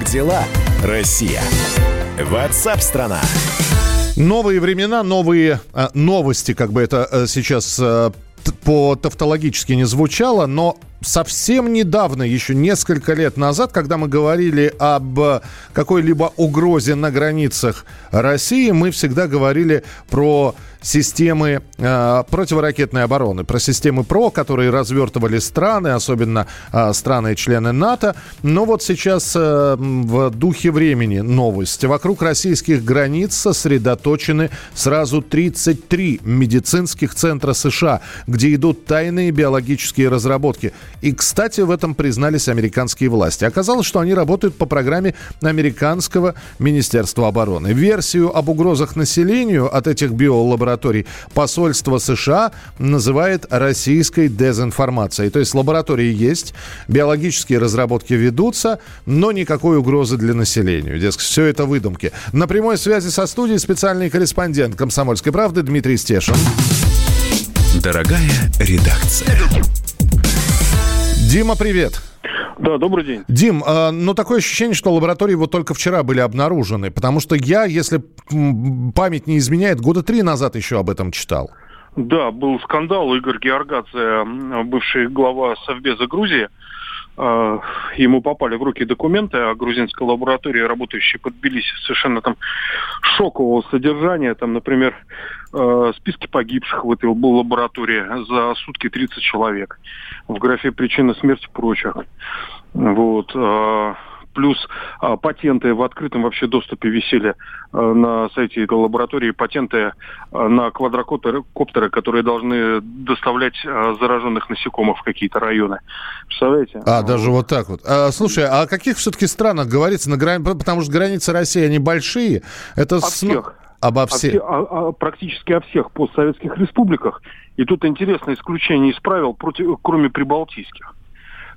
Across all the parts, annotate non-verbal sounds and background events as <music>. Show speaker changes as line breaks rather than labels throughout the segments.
Как дела, Россия? Ватсап-страна!
Новые времена, новые э, новости, как бы это э, сейчас э, по-тавтологически не звучало, но совсем недавно, еще несколько лет назад, когда мы говорили об какой-либо угрозе на границах России, мы всегда говорили про системы э, противоракетной обороны, про системы ПРО, которые развертывали страны, особенно э, страны-члены НАТО. Но вот сейчас э, в духе времени новость. Вокруг российских границ сосредоточены сразу 33 медицинских центра США, где идут тайные биологические разработки. И, кстати, в этом признались американские власти. Оказалось, что они работают по программе американского Министерства обороны. Версию об угрозах населению от этих биолабораторий посольство США называет российской дезинформацией. То есть лаборатории есть, биологические разработки ведутся, но никакой угрозы для населения. Дескать, все это выдумки. На прямой связи со студией специальный корреспондент «Комсомольской правды» Дмитрий Стешин.
Дорогая редакция.
Дима, привет.
Да, добрый день.
Дим, э, ну такое ощущение, что лаборатории вот только вчера были обнаружены, потому что я, если память не изменяет, года три назад еще об этом читал.
Да, был скандал. Игорь Георгадзе, бывший глава Совбеза Грузии, ему попали в руки документы о грузинской лаборатории, работающей под Тбилиси, совершенно там шокового содержания. Там, например, э, списки погибших в этой лаборатории за сутки 30 человек в графе причины смерти прочих. Вот. Плюс а, патенты в открытом вообще доступе висели а, на сайте лаборатории, патенты а, на квадрокоптеры, коптеры, которые должны доставлять а, зараженных насекомых в какие-то районы. Представляете?
А, даже вот так вот. А, слушай, а о каких все-таки странах говорится? На грани... Потому что границы России, они большие. Это
о всех.
Обо всех?
О, о, о, практически о всех постсоветских республиках. И тут интересное исключение из правил, против, кроме прибалтийских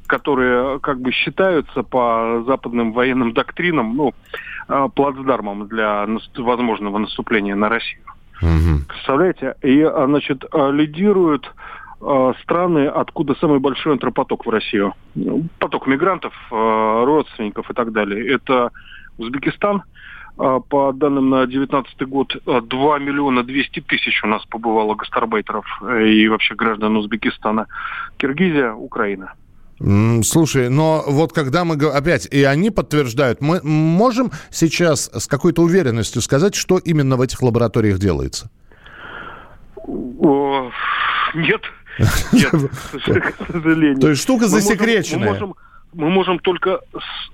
которые как бы считаются по западным военным доктринам, ну, а, плацдармом для возможного наступления на Россию. Угу. Представляете? И, а, значит, лидируют страны, откуда самый большой антропоток в Россию. Поток мигрантов, родственников и так далее. Это Узбекистан, по данным на 2019 год, 2 миллиона 200 тысяч у нас побывало гастарбайтеров э, и вообще граждан Узбекистана. Киргизия, Украина.
Слушай, но вот когда мы опять, и они подтверждают, мы можем сейчас с какой-то уверенностью сказать, что именно в этих лабораториях делается?
О, нет. <laughs> Нет, к сожалению.
То есть штука засекреченная.
Мы можем, мы можем только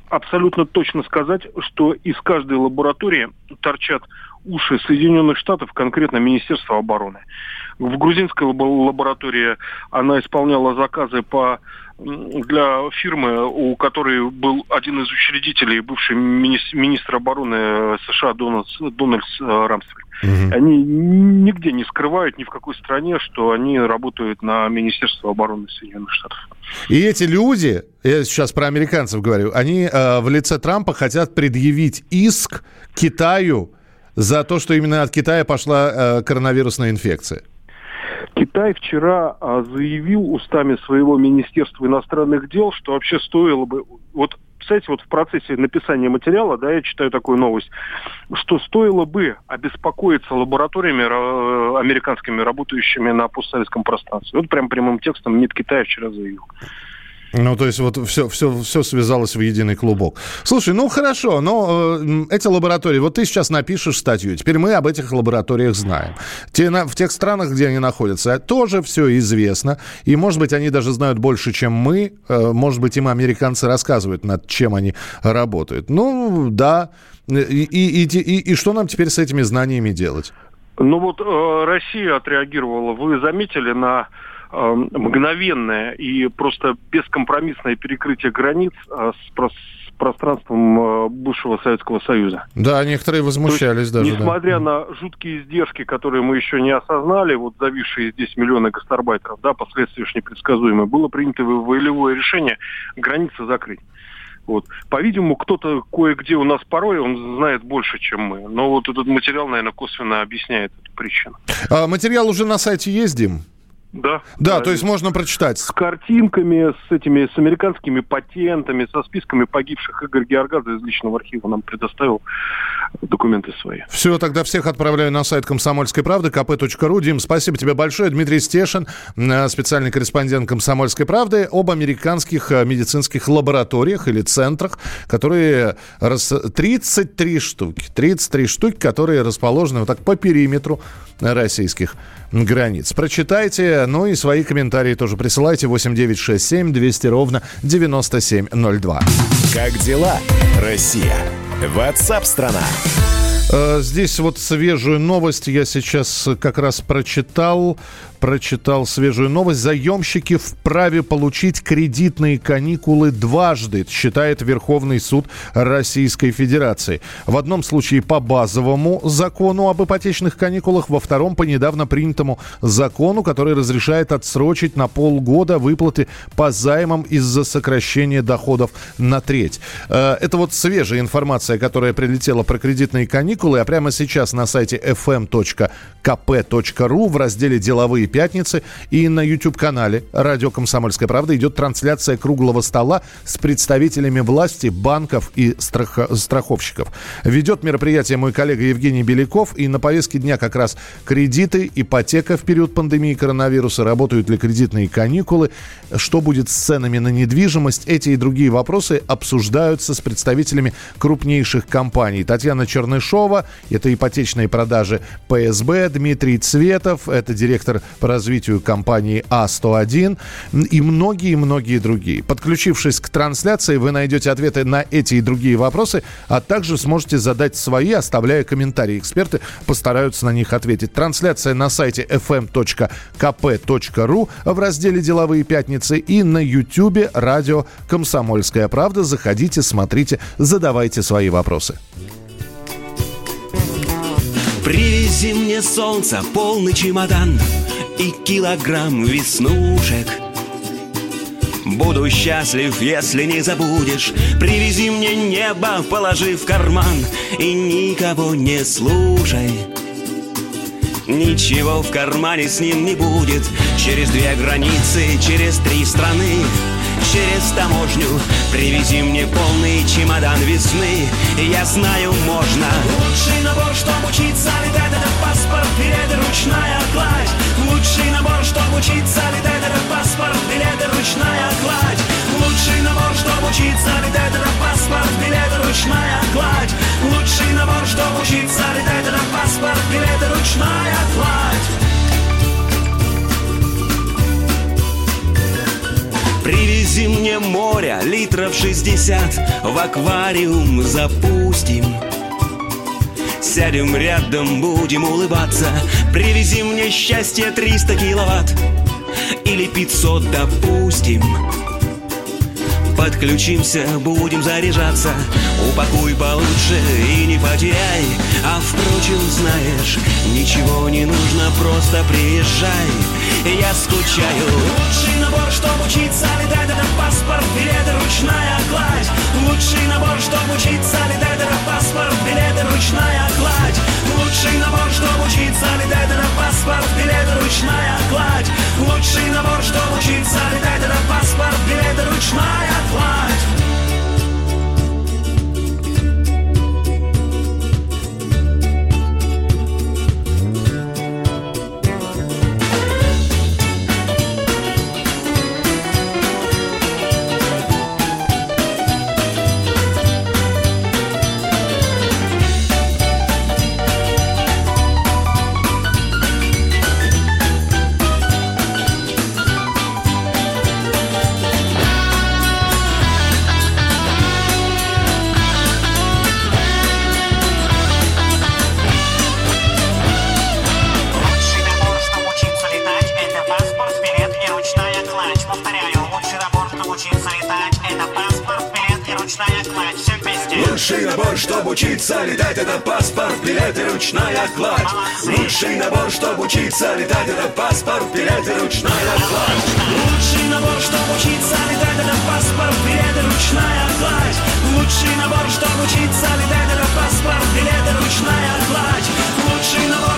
абсолютно точно сказать, что из каждой лаборатории торчат уши Соединенных Штатов, конкретно Министерства обороны. В грузинской лаборатории она исполняла заказы по для фирмы, у которой был один из учредителей, бывший министр, министр обороны США Дональд, Дональдс э, Рамсфельд. Угу. Они нигде не скрывают ни в какой стране, что они работают на Министерство обороны Соединенных Штатов.
И эти люди, я сейчас про американцев говорю, они э, в лице Трампа хотят предъявить иск Китаю за то, что именно от Китая пошла э, коронавирусная инфекция.
Китай вчера а, заявил устами своего Министерства иностранных дел, что вообще стоило бы... Вот, кстати, вот в процессе написания материала, да, я читаю такую новость, что стоило бы обеспокоиться лабораториями американскими, работающими на постсоветском пространстве. Вот прям прямым текстом МИД Китая вчера заявил.
Ну, то есть вот все, все, все связалось в единый клубок. Слушай, ну хорошо, но э, эти лаборатории, вот ты сейчас напишешь статью, теперь мы об этих лабораториях знаем. Те, на, в тех странах, где они находятся, тоже все известно, и, может быть, они даже знают больше, чем мы, э, может быть, им американцы рассказывают, над чем они работают. Ну, да, и, и, и, и что нам теперь с этими знаниями делать?
Ну вот э, Россия отреагировала, вы заметили на мгновенное и просто бескомпромиссное перекрытие границ э, с, про, с пространством э, бывшего Советского Союза.
Да, некоторые возмущались есть, даже.
Несмотря
да.
на жуткие издержки, которые мы еще не осознали, вот зависшие здесь миллионы гастарбайтеров, да, последствия уж непредсказуемые, было принято волевое решение границы закрыть. Вот. По-видимому, кто-то кое-где у нас порой, он знает больше, чем мы. Но вот этот материал, наверное, косвенно объясняет эту причину.
А материал уже на сайте есть, Дим?
Да.
Да, то есть можно прочитать.
С картинками, с этими, с американскими патентами, со списками погибших. Игорь Георгадзе из личного архива нам предоставил документы свои.
Все, тогда всех отправляю на сайт комсомольской правды, kp.ru. Дим, спасибо тебе большое. Дмитрий Стешин, э, специальный корреспондент комсомольской правды, об американских э, медицинских лабораториях или центрах, которые... 33 штуки. 33 штуки, которые расположены вот так по периметру российских границ. Прочитайте, ну и свои комментарии тоже присылайте 8967 200 ровно 9702.
Как дела, Россия? Ватсап-страна!
Э, здесь вот свежую новость я сейчас как раз прочитал прочитал свежую новость. Заемщики вправе получить кредитные каникулы дважды, считает Верховный суд Российской Федерации. В одном случае по базовому закону об ипотечных каникулах, во втором по недавно принятому закону, который разрешает отсрочить на полгода выплаты по займам из-за сокращения доходов на треть. Э, это вот свежая информация, которая прилетела про кредитные каникулы, а прямо сейчас на сайте fm.kp.ru в разделе «Деловые пятницы. И на YouTube-канале «Радио Комсомольская правда» идет трансляция круглого стола с представителями власти, банков и страх... страховщиков. Ведет мероприятие мой коллега Евгений Беляков. И на повестке дня как раз кредиты, ипотека в период пандемии коронавируса, работают ли кредитные каникулы, что будет с ценами на недвижимость. Эти и другие вопросы обсуждаются с представителями крупнейших компаний. Татьяна Чернышова, это ипотечные продажи ПСБ, Дмитрий Цветов, это директор по развитию компании А101 и многие-многие другие. Подключившись к трансляции, вы найдете ответы на эти и другие вопросы, а также сможете задать свои, оставляя комментарии. Эксперты постараются на них ответить. Трансляция на сайте fm.kp.ru в разделе «Деловые пятницы» и на YouTube радио «Комсомольская правда». Заходите, смотрите, задавайте свои вопросы.
Привези мне солнце, полный чемодан и килограмм веснушек. Буду счастлив, если не забудешь. Привези мне небо, положи в карман И никого не слушай. Ничего в кармане с ним не будет. Через две границы, через три страны Через таможню. Привези мне полный чемодан весны Я знаю, можно. Лучший набор, чтобы учиться летать Это паспорт, билеты, ручная кладь. Лучший набор, чтобы учиться летать Это паспорт, билеты, ручная кладь. Лучший набор, чтобы учиться летать Это паспорт, билеты, ручная кладь. Лучший набор, чтобы учиться летать Это паспорт, билеты, ручная кладь Привези мне моря литров 60 В аквариум запустим. Сядем рядом, будем улыбаться. Привези мне счастье 300 киловатт. Или 500, допустим. Подключимся, будем заряжаться. Упакуй получше и не потеряй. А впрочем, знаешь, ничего не нужно Просто приезжай, я скучаю. Лучший набор, учиться летать, это паспорт,
билет и ручная кладь. Лучший набор, чтобы учиться летать, это паспорт, билет и ручная кладь.
Лучший набор, чтобы учиться летать, это паспорт, билет и ручная кладь. Лучший набор, чтобы учиться летать, это паспорт, билет и ручная кладь.
Лучший набор,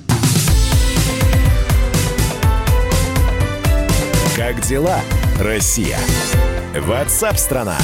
Как дела, Россия? Ватсап-страна!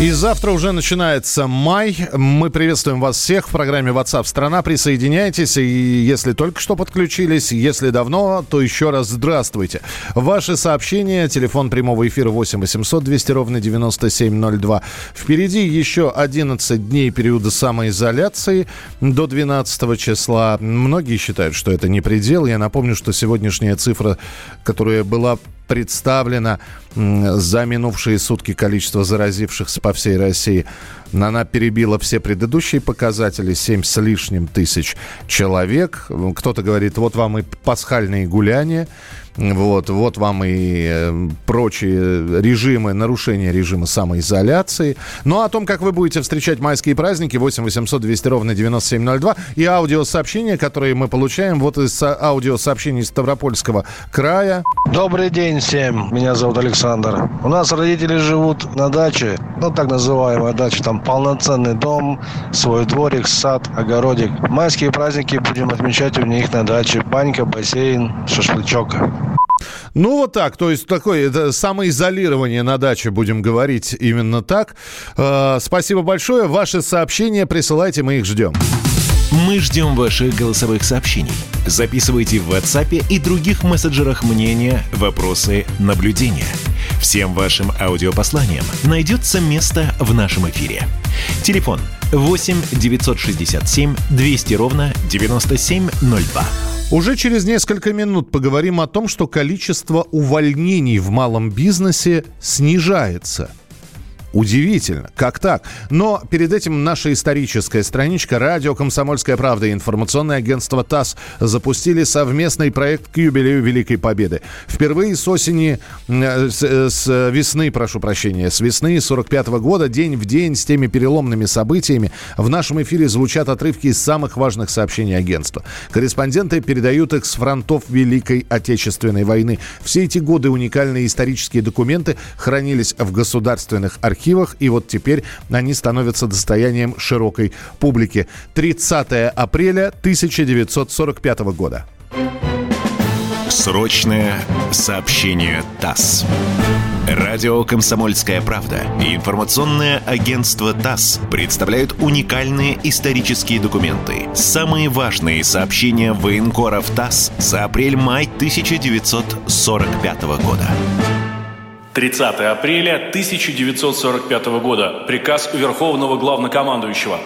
И завтра уже начинается май. Мы приветствуем вас всех в программе WhatsApp страна. Присоединяйтесь. И если только что подключились, если давно, то еще раз здравствуйте. Ваши сообщения, телефон прямого эфира 8 800 200 ровно 9702. Впереди еще 11 дней периода самоизоляции до 12 числа. Многие считают, что это не предел. Я напомню, что сегодняшняя цифра, которая была представлено за минувшие сутки количество заразившихся по всей России. Она перебила все предыдущие показатели, 7 с лишним тысяч человек. Кто-то говорит, вот вам и пасхальные гуляния. Вот, вот вам и э, прочие режимы, нарушения режима самоизоляции. Ну, а о том, как вы будете встречать майские праздники, 8 800 200 ровно 9702. И аудиосообщения, которые мы получаем, вот из со- аудиосообщений из Ставропольского края.
Добрый день всем, меня зовут Александр. У нас родители живут на даче, ну так называемая дача, там полноценный дом, свой дворик, сад, огородик. Майские праздники будем отмечать у них на даче. Банька, бассейн, шашлычок.
Ну, вот так. То есть, такое это самоизолирование на даче, будем говорить именно так. Э, спасибо большое. Ваши сообщения присылайте, мы их ждем.
Мы ждем ваших голосовых сообщений. Записывайте в WhatsApp и других мессенджерах мнения, вопросы, наблюдения. Всем вашим аудиопосланиям найдется место в нашем эфире. Телефон 8 967 200 ровно 9702.
Уже через несколько минут поговорим о том, что количество увольнений в малом бизнесе снижается. Удивительно, как так? Но перед этим наша историческая страничка «Радио Комсомольская правда» и информационное агентство ТАСС запустили совместный проект к юбилею Великой Победы. Впервые с осени, э, с, э, с весны, прошу прощения, с весны 45 года, день в день с теми переломными событиями в нашем эфире звучат отрывки из самых важных сообщений агентства. Корреспонденты передают их с фронтов Великой Отечественной войны. Все эти годы уникальные исторические документы хранились в государственных архивах, и вот теперь они становятся достоянием широкой публики. 30 апреля 1945 года.
Срочное сообщение ТАСС. Радио «Комсомольская правда» и информационное агентство ТАСС представляют уникальные исторические документы. Самые важные сообщения военкоров ТАСС за апрель-май 1945 года.
30 апреля 1945 года. Приказ Верховного Главнокомандующего.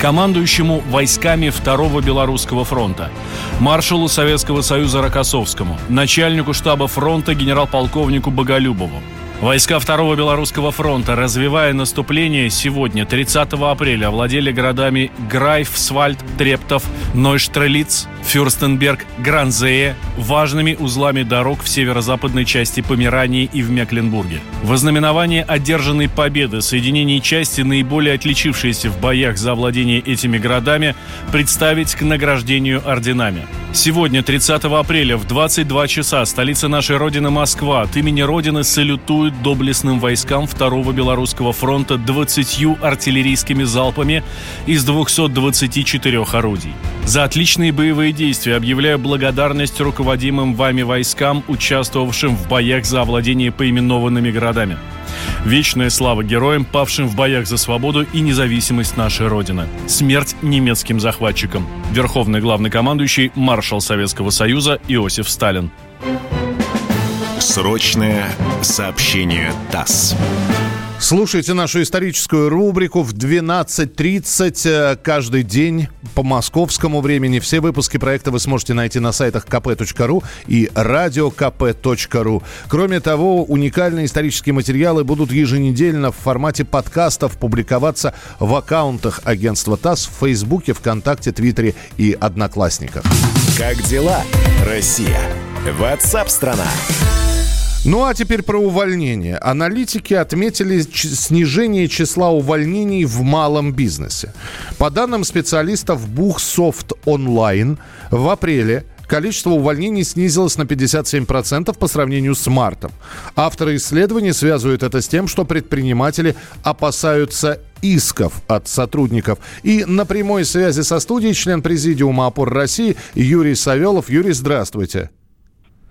Командующему войсками Второго Белорусского фронта, маршалу Советского Союза Рокоссовскому, начальнику штаба фронта генерал-полковнику Боголюбову. Войска Второго Белорусского фронта, развивая наступление, сегодня, 30 апреля, овладели городами Грайфсвальд, Трептов, Нойштрелиц, Фюрстенберг, Гранзее, важными узлами дорог в северо-западной части Померании и в Мекленбурге. Во знаменование одержанной победы соединений части, наиболее отличившиеся в боях за овладение этими городами, представить к награждению орденами. Сегодня, 30 апреля, в 22 часа, столица нашей Родины Москва от имени Родины салютует доблестным войскам Второго Белорусского фронта 20 артиллерийскими залпами из 224 орудий. За отличные боевые действия объявляю благодарность руководимым вами войскам, участвовавшим в боях за овладение поименованными городами. Вечная слава героям, павшим в боях за свободу и независимость нашей Родины. Смерть немецким захватчикам. Верховный главнокомандующий маршал Советского Союза Иосиф Сталин.
Срочное сообщение ТАСС.
Слушайте нашу историческую рубрику в 12.30 э, каждый день по московскому времени. Все выпуски проекта вы сможете найти на сайтах kp.ru и radiokp.ru. Кроме того, уникальные исторические материалы будут еженедельно в формате подкастов публиковаться в аккаунтах агентства ТАСС в Фейсбуке, ВКонтакте, Твиттере и Одноклассниках.
Как дела, Россия? Ватсап-страна!
Ну а теперь про увольнение. Аналитики отметили снижение числа увольнений в малом бизнесе. По данным специалистов Бухсофт Онлайн, в апреле количество увольнений снизилось на 57% по сравнению с мартом. Авторы исследования связывают это с тем, что предприниматели опасаются исков от сотрудников. И на прямой связи со студией член президиума «Опор России» Юрий Савелов. Юрий, здравствуйте.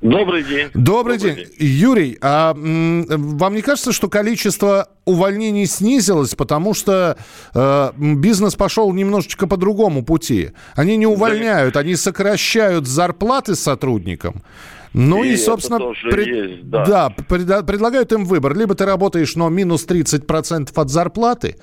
Добрый день.
Добрый, Добрый день. день. Юрий, а вам не кажется, что количество увольнений снизилось, потому что э, бизнес пошел немножечко по другому пути? Они не увольняют, да. они сокращают зарплаты сотрудникам. Ну и, и собственно, пред... есть, да. Да, пред... предлагают им выбор. Либо ты работаешь, но минус 30% от зарплаты,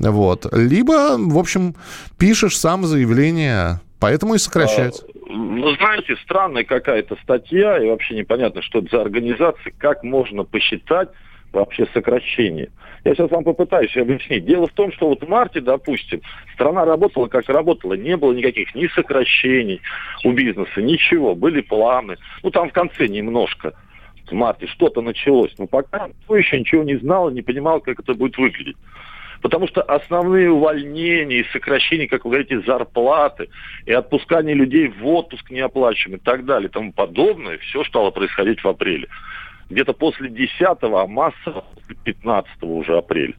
вот, либо, в общем, пишешь сам заявление, поэтому и сокращается. А
ну, знаете, странная какая-то статья, и вообще непонятно, что это за организация, как можно посчитать вообще сокращение. Я сейчас вам попытаюсь объяснить. Дело в том, что вот в марте, допустим, страна работала как работала, не было никаких ни сокращений у бизнеса, ничего, были планы. Ну, там в конце немножко в марте что-то началось. Но пока никто еще ничего не знал, не понимал, как это будет выглядеть. Потому что основные увольнения и сокращения, как вы говорите, зарплаты и отпускание людей в отпуск неоплачиваемый и так далее и тому подобное, все стало происходить в апреле. Где-то после 10 а масса после 15 уже апреля.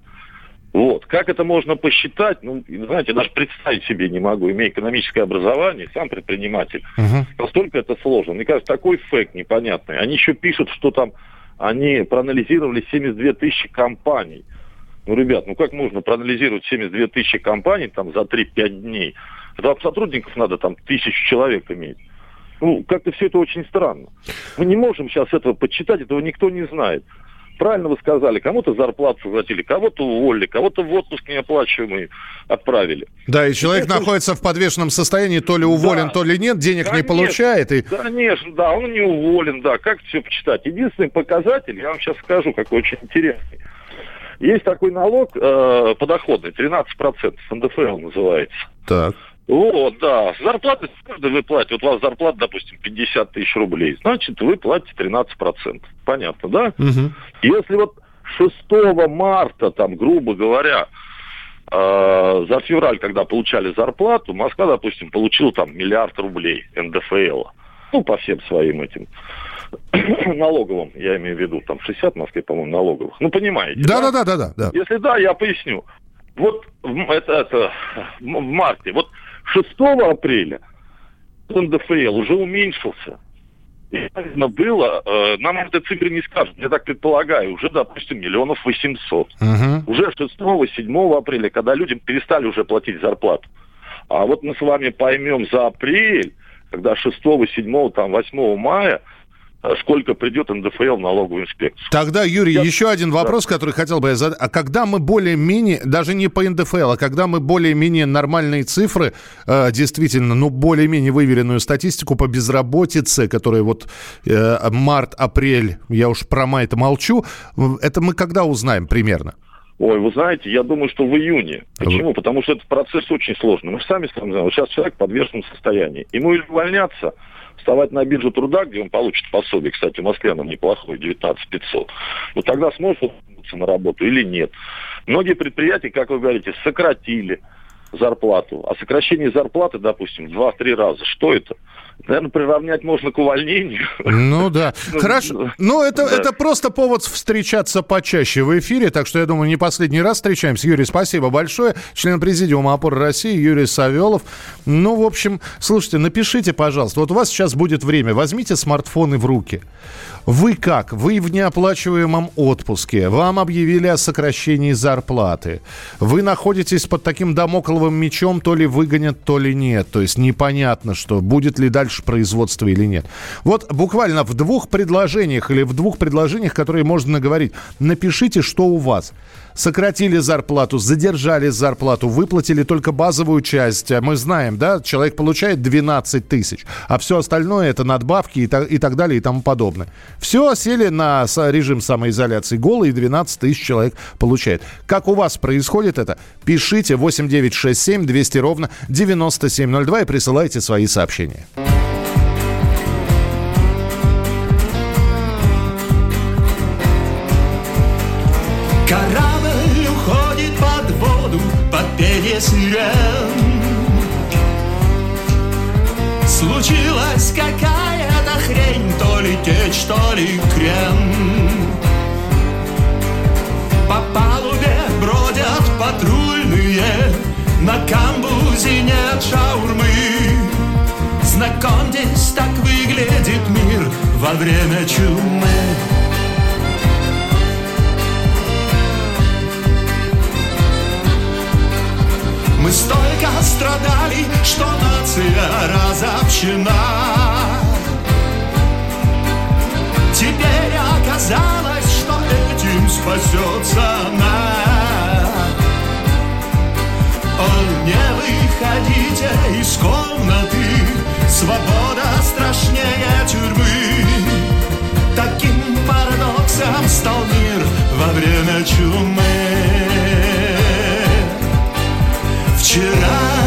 Вот. Как это можно посчитать? Ну, знаете, даже представить себе не могу, имея экономическое образование, сам предприниматель. Uh-huh. Настолько это сложно. Мне кажется, такой фейк непонятный. Они еще пишут, что там они проанализировали 72 тысячи компаний. Ну, ребят, ну как можно проанализировать 72 тысячи компаний там за 3-5 дней? Там сотрудников надо там тысячу человек иметь. Ну, как-то все это очень странно. Мы не можем сейчас этого подсчитать, этого никто не знает. Правильно вы сказали, кому-то зарплату сократили, кого-то уволили, кого-то в отпуск неоплачиваемый отправили.
Да, и человек это... находится в подвешенном состоянии, то ли уволен, да. то ли нет, денег конечно, не получает. И...
Конечно, да, он не уволен, да. Как все почитать? Единственный показатель, я вам сейчас скажу, какой очень интересный. Есть такой налог э, подоходный, 13%, НДФЛ называется.
Так.
Вот, да. Зарплаты каждый вы платите. Вот у вас зарплата, допустим, 50 тысяч рублей. Значит, вы платите 13%. Понятно, да?
Угу.
Если вот 6 марта, там, грубо говоря, э, за февраль, когда получали зарплату, Москва, допустим, получила там миллиард рублей НДФЛ. Ну, по всем своим этим <coughs> налоговым, я имею в виду, там 60 в Москве, по-моему, налоговых. Ну, понимаете.
Да, да, да, да, да. да.
Если да, я поясню. Вот это, это в марте, вот 6 апреля НДФЛ уже уменьшился. И, наверное, было, э, нам этой цифры не скажут, я так предполагаю, уже, допустим, миллионов восемьсот.
Угу.
Уже 6-7 апреля, когда людям перестали уже платить зарплату. А вот мы с вами поймем за апрель, когда 6, 7, там, 8 мая сколько придет НДФЛ в налоговую инспекцию.
Тогда, Юрий, Я... еще один вопрос, да. который хотел бы я задать. А когда мы более-менее, даже не по НДФЛ, а когда мы более-менее нормальные цифры, э, действительно, ну, более-менее выверенную статистику по безработице, которая вот э, март-апрель, я уж про май-то молчу, это мы когда узнаем примерно?
Ой, вы знаете, я думаю, что в июне. Почему? Потому что этот процесс очень сложный. Мы сами сами знаем, сейчас человек в подвешенном состоянии. Ему или увольняться, вставать на биржу труда, где он получит пособие, кстати, в Москве оно неплохое, 19 500, ну тогда сможет он на работу или нет. Многие предприятия, как вы говорите, сократили зарплату. А сокращение зарплаты, допустим, в 2-3 раза, что это? Наверное, приравнять можно к увольнению.
Ну да. <laughs> Ну, Хорошо. Ну, это, да. это просто повод встречаться почаще в эфире. Так что, я думаю, не последний раз встречаемся. Юрий, спасибо большое. Член президиума опор России Юрий Савелов. Ну, в общем, слушайте, напишите, пожалуйста. Вот у вас сейчас будет время. Возьмите смартфоны в руки. Вы как? Вы в неоплачиваемом отпуске. Вам объявили о сокращении зарплаты. Вы находитесь под таким домокловым дамокловым мечом то ли выгонят, то ли нет. То есть непонятно, что будет ли дальше производство или нет. Вот буквально в двух предложениях или в двух предложениях, которые можно наговорить, напишите, что у вас сократили зарплату, задержали зарплату, выплатили только базовую часть. Мы знаем, да, человек получает 12 тысяч, а все остальное это надбавки и так, и так далее и тому подобное. Все сели на режим самоизоляции. Голые 12 тысяч человек получает. Как у вас происходит это? Пишите 8967 200 ровно 9702 и присылайте свои сообщения.
Корабль уходит под воду, под пение сирен. Случилась какая-то хрень, то ли течь, то ли крен. По палубе бродят патрульные, камбузе нет шаурмы. Знакомьтесь, так выглядит мир во время чумы. Мы столько страдали, что нация разобщена. Теперь оказалось, что этим спасется из комнаты, свобода страшнее тюрьмы. Таким парадоксом стал мир во время чумы. Вчера